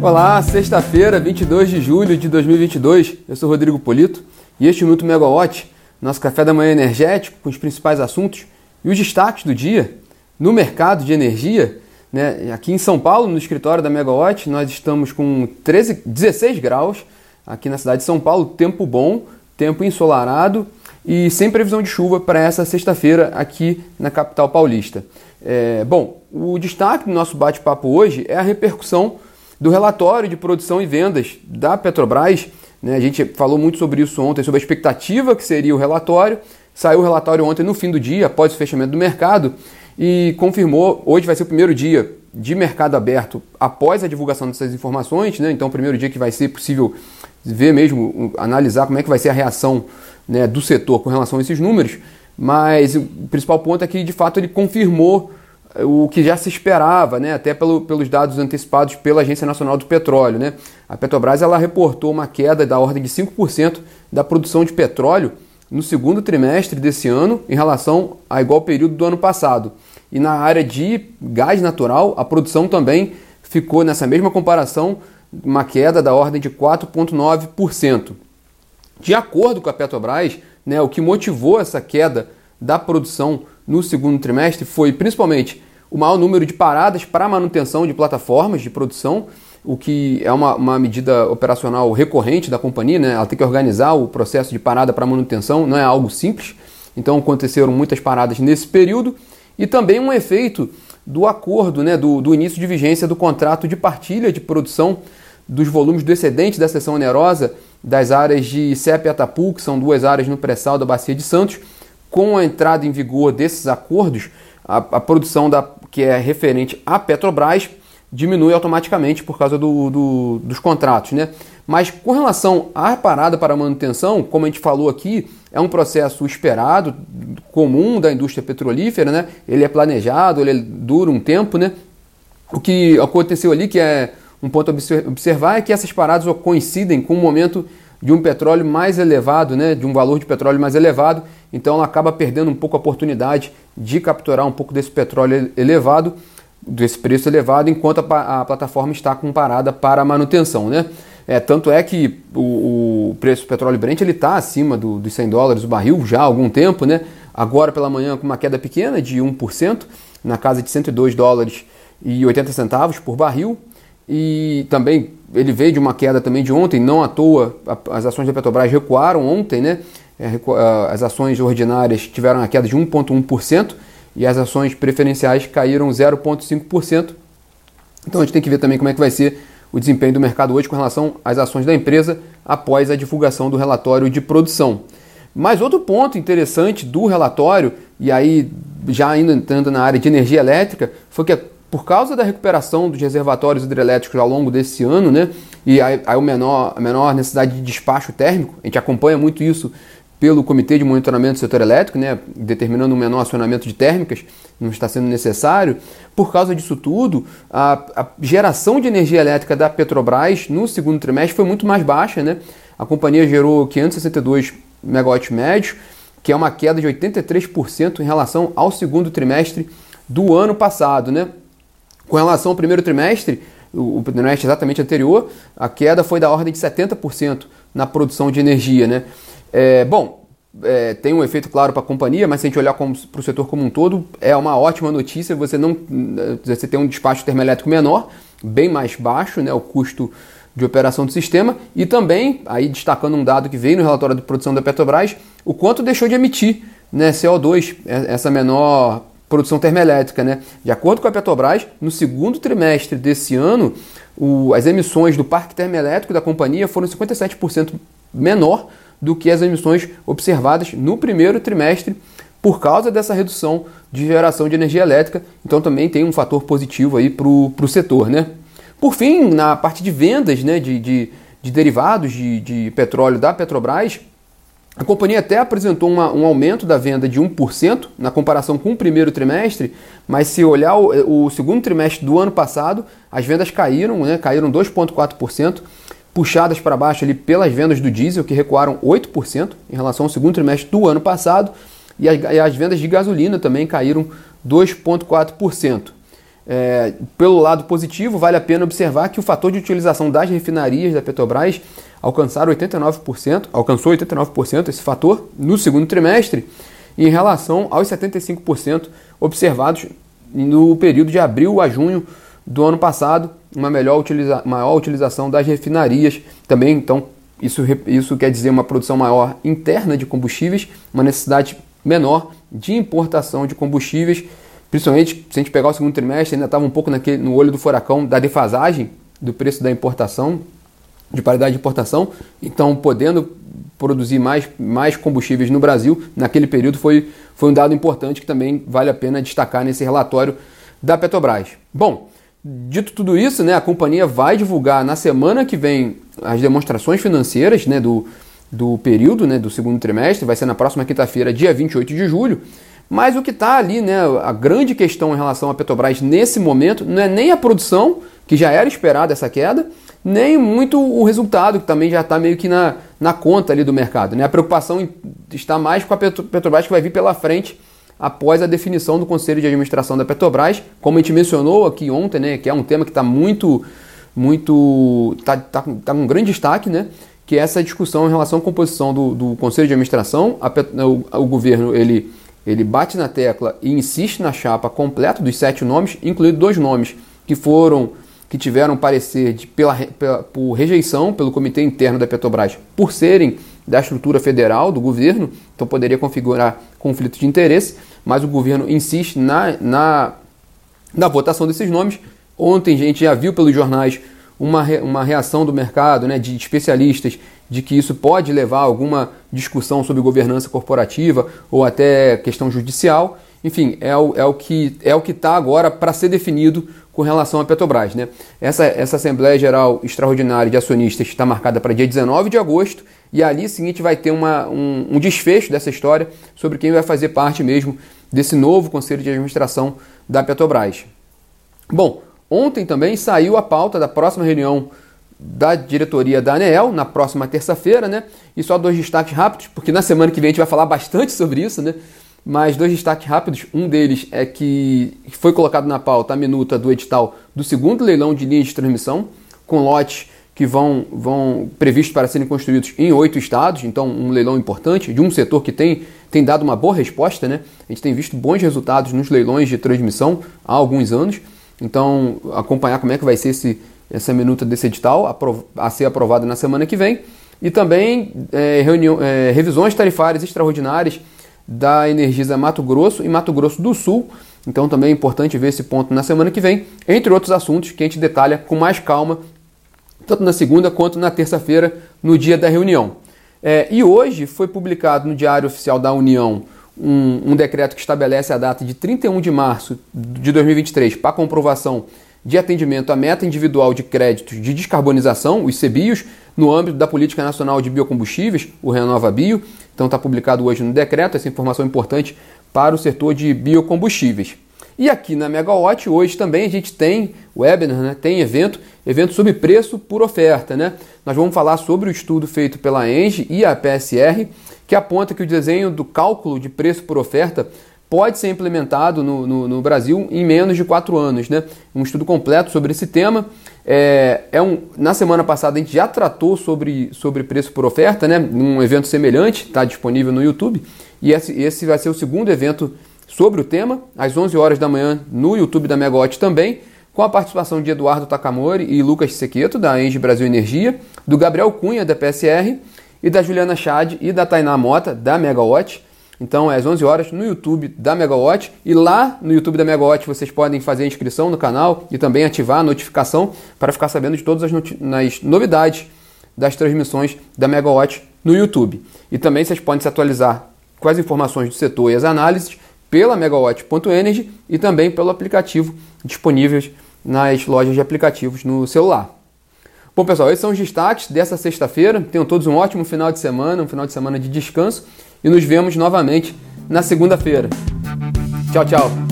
Olá, sexta-feira, 22 de julho de 2022. Eu sou Rodrigo Polito e este Minuto Megawatt, nosso café da manhã energético com os principais assuntos e os destaques do dia no mercado de energia. Né? Aqui em São Paulo, no escritório da Megawatt, nós estamos com 13, 16 graus aqui na cidade de São Paulo, tempo bom, tempo ensolarado e sem previsão de chuva para essa sexta-feira aqui na capital paulista. É, bom, o destaque do nosso bate-papo hoje é a repercussão do relatório de produção e vendas da Petrobras. Né? A gente falou muito sobre isso ontem, sobre a expectativa que seria o relatório. Saiu o relatório ontem no fim do dia, após o fechamento do mercado, e confirmou, hoje vai ser o primeiro dia de mercado aberto após a divulgação dessas informações, né? então o primeiro dia que vai ser possível ver mesmo, analisar como é que vai ser a reação né, do setor com relação a esses números, mas o principal ponto é que de fato ele confirmou o que já se esperava, né, até pelo, pelos dados antecipados pela Agência Nacional do Petróleo. Né? A Petrobras ela reportou uma queda da ordem de 5% da produção de petróleo no segundo trimestre desse ano em relação a igual período do ano passado. E na área de gás natural, a produção também ficou nessa mesma comparação uma queda da ordem de 4,9%. De acordo com a Petrobras, né, o que motivou essa queda da produção no segundo trimestre foi principalmente o maior número de paradas para manutenção de plataformas de produção, o que é uma, uma medida operacional recorrente da companhia, né? ela tem que organizar o processo de parada para manutenção, não é algo simples, então aconteceram muitas paradas nesse período, e também um efeito do acordo, né, do, do início de vigência do contrato de partilha de produção dos volumes do excedente da seção onerosa das áreas de CEP e Atapu, que são duas áreas no pré-sal da Bacia de Santos. Com a entrada em vigor desses acordos, a, a produção da, que é referente à Petrobras diminui automaticamente por causa do, do, dos contratos. Né? Mas com relação à parada para manutenção, como a gente falou aqui, é um processo esperado, comum da indústria petrolífera, né? ele é planejado, ele dura um tempo. Né? O que aconteceu ali, que é um ponto a observar, é que essas paradas coincidem com o momento de um petróleo mais elevado, né? de um valor de petróleo mais elevado, então ela acaba perdendo um pouco a oportunidade de capturar um pouco desse petróleo elevado, desse preço elevado, enquanto a, a plataforma está com parada para manutenção. Né? É, tanto é que o, o preço do petróleo Brent está acima do, dos 100 dólares o barril já há algum tempo, né? agora pela manhã com uma queda pequena de 1%, na casa de 102 dólares e 80 centavos por barril, e também ele veio de uma queda também de ontem, não à toa as ações da Petrobras recuaram ontem, né? É, as ações ordinárias tiveram uma queda de 1,1% e as ações preferenciais caíram 0,5%. Então a gente tem que ver também como é que vai ser o desempenho do mercado hoje com relação às ações da empresa após a divulgação do relatório de produção. Mas outro ponto interessante do relatório, e aí já ainda entrando na área de energia elétrica, foi que por causa da recuperação dos reservatórios hidrelétricos ao longo desse ano, né, e aí, menor, a menor necessidade de despacho térmico, a gente acompanha muito isso pelo Comitê de Monitoramento do Setor Elétrico, né, determinando um menor acionamento de térmicas, não está sendo necessário. Por causa disso tudo, a, a, geração de energia elétrica da Petrobras no segundo trimestre foi muito mais baixa. Né? A companhia gerou 562 megawatts médios, que é uma queda de 83% em relação ao segundo trimestre do ano passado. Né? Com relação ao primeiro trimestre, o, trimestre exatamente anterior, a queda foi da ordem de 70% na produção de energia. Né? É, bom, é, tem um efeito claro para a companhia, mas se a gente olhar para o setor como um todo, é uma ótima notícia. Você não você tem um despacho termoelétrico menor, bem mais baixo, né, o custo de operação do sistema, e também, aí destacando um dado que veio no relatório de produção da Petrobras, o quanto deixou de emitir né, CO2, é, essa menor produção termoelétrica. Né? De acordo com a Petrobras, no segundo trimestre desse ano, o, as emissões do parque termoelétrico da companhia foram 57% menor do que as emissões observadas no primeiro trimestre por causa dessa redução de geração de energia elétrica. Então também tem um fator positivo aí para o setor. Né? Por fim, na parte de vendas né, de, de, de derivados de, de petróleo da Petrobras, a companhia até apresentou uma, um aumento da venda de 1% na comparação com o primeiro trimestre, mas se olhar o, o segundo trimestre do ano passado, as vendas caíram, né, caíram 2,4%, puxadas para baixo ali pelas vendas do diesel, que recuaram 8% em relação ao segundo trimestre do ano passado, e as, e as vendas de gasolina também caíram 2,4%. É, pelo lado positivo, vale a pena observar que o fator de utilização das refinarias da Petrobras alcançaram 89%, alcançou 89% esse fator no segundo trimestre, em relação aos 75% observados no período de abril a junho do ano passado, uma melhor utiliza maior utilização das refinarias também, então isso, isso quer dizer uma produção maior interna de combustíveis, uma necessidade menor de importação de combustíveis, principalmente se a gente pegar o segundo trimestre, ainda estava um pouco naquele, no olho do furacão da defasagem do preço da importação, de paridade de importação, então podendo produzir mais, mais combustíveis no Brasil, naquele período foi, foi um dado importante que também vale a pena destacar nesse relatório da Petrobras. Bom, dito tudo isso, né, a companhia vai divulgar na semana que vem as demonstrações financeiras né, do, do período, né, do segundo trimestre, vai ser na próxima quinta-feira, dia 28 de julho. Mas o que está ali, né, a grande questão em relação à Petrobras nesse momento, não é nem a produção, que já era esperada essa queda, nem muito o resultado, que também já está meio que na, na conta ali do mercado. Né? A preocupação está mais com a Petrobras que vai vir pela frente após a definição do Conselho de Administração da Petrobras, como a gente mencionou aqui ontem, né, que é um tema que está muito, muito, está tá, tá com grande destaque, né, que é essa discussão em relação à composição do, do Conselho de Administração. A, o, o, governo ele, ele bate na tecla e insiste na chapa completa dos sete nomes, incluindo dois nomes que foram que tiveram parecer de, pela, pela, por rejeição pelo comitê interno da Petrobras por serem da estrutura federal do governo, então poderia configurar conflito de interesse, mas o governo insiste na, na, na votação desses nomes. Ontem a gente já viu pelos jornais uma, uma reação do mercado, né, de especialistas, de que isso pode levar a alguma discussão sobre governança corporativa ou até questão judicial. Enfim, é o, é o que é o que está agora para ser definido com relação à Petrobras. Né? Essa, essa Assembleia Geral Extraordinária de Acionistas está marcada para dia 19 de agosto e ali gente vai ter uma, um, um desfecho dessa história sobre quem vai fazer parte mesmo desse novo Conselho de Administração da Petrobras. Bom, ontem também saiu a pauta da próxima reunião da diretoria da ANEEL, na próxima terça-feira, né? E só dois destaques rápidos, porque na semana que vem a gente vai falar bastante sobre isso, né? Mas dois destaques rápidos. Um deles é que foi colocado na pauta a minuta do edital do segundo leilão de linhas de transmissão, com lotes que vão, vão previstos para serem construídos em oito estados, então um leilão importante, de um setor que tem, tem dado uma boa resposta, né? A gente tem visto bons resultados nos leilões de transmissão há alguns anos. Então, acompanhar como é que vai ser esse, essa minuta desse edital a ser aprovada na semana que vem. E também é, reunião, é, revisões tarifárias extraordinárias da Energisa Mato Grosso e Mato Grosso do Sul. Então também é importante ver esse ponto na semana que vem, entre outros assuntos que a gente detalha com mais calma, tanto na segunda quanto na terça-feira, no dia da reunião. É, e hoje foi publicado no Diário Oficial da União um, um, decreto que estabelece a data de 31 de março de 2023 para comprovação de atendimento à meta individual de créditos de descarbonização, os CBIOS, no âmbito da Política Nacional de Biocombustíveis, o Renova Bio. Então está publicado hoje no decreto essa informação importante para o setor de biocombustíveis. E aqui na Megawatt hoje também a gente tem webinar, né? tem evento, evento sobre preço por oferta. Né? Nós vamos falar sobre o estudo feito pela Engie e a PSR, que aponta que o desenho do cálculo de preço por oferta pode ser implementado no, no, no, Brasil em menos de quatro anos. Né? Um estudo completo sobre esse tema. É, é um, na semana passada a gente já tratou sobre, sobre preço por oferta, né? um evento semelhante, está disponível no YouTube. E esse, esse vai ser o segundo evento sobre o tema, às 11 horas da manhã no YouTube da Megawatt também, com a participação de Eduardo Takamori e Lucas Sequeto, da Engie Brasil Energia, do Gabriel Cunha, da PSR, e da Juliana Chad e da Tainá Mota, da Megawatt. Então é às 11 horas no YouTube da Megawatt e lá no YouTube da Megawatt vocês podem fazer a inscrição no canal e também ativar a notificação para ficar sabendo de todas as novidades das transmissões da Megawatt no YouTube. E também vocês podem se atualizar com as informações do setor e as análises pela megawatt.energy e também pelo aplicativo disponíveis nas lojas de aplicativos no celular. Bom, pessoal, esses são os destaques dessa sexta-feira. Tenham todos um ótimo final de semana, um final de semana de descanso e nos vemos novamente na segunda-feira. Tchau, tchau.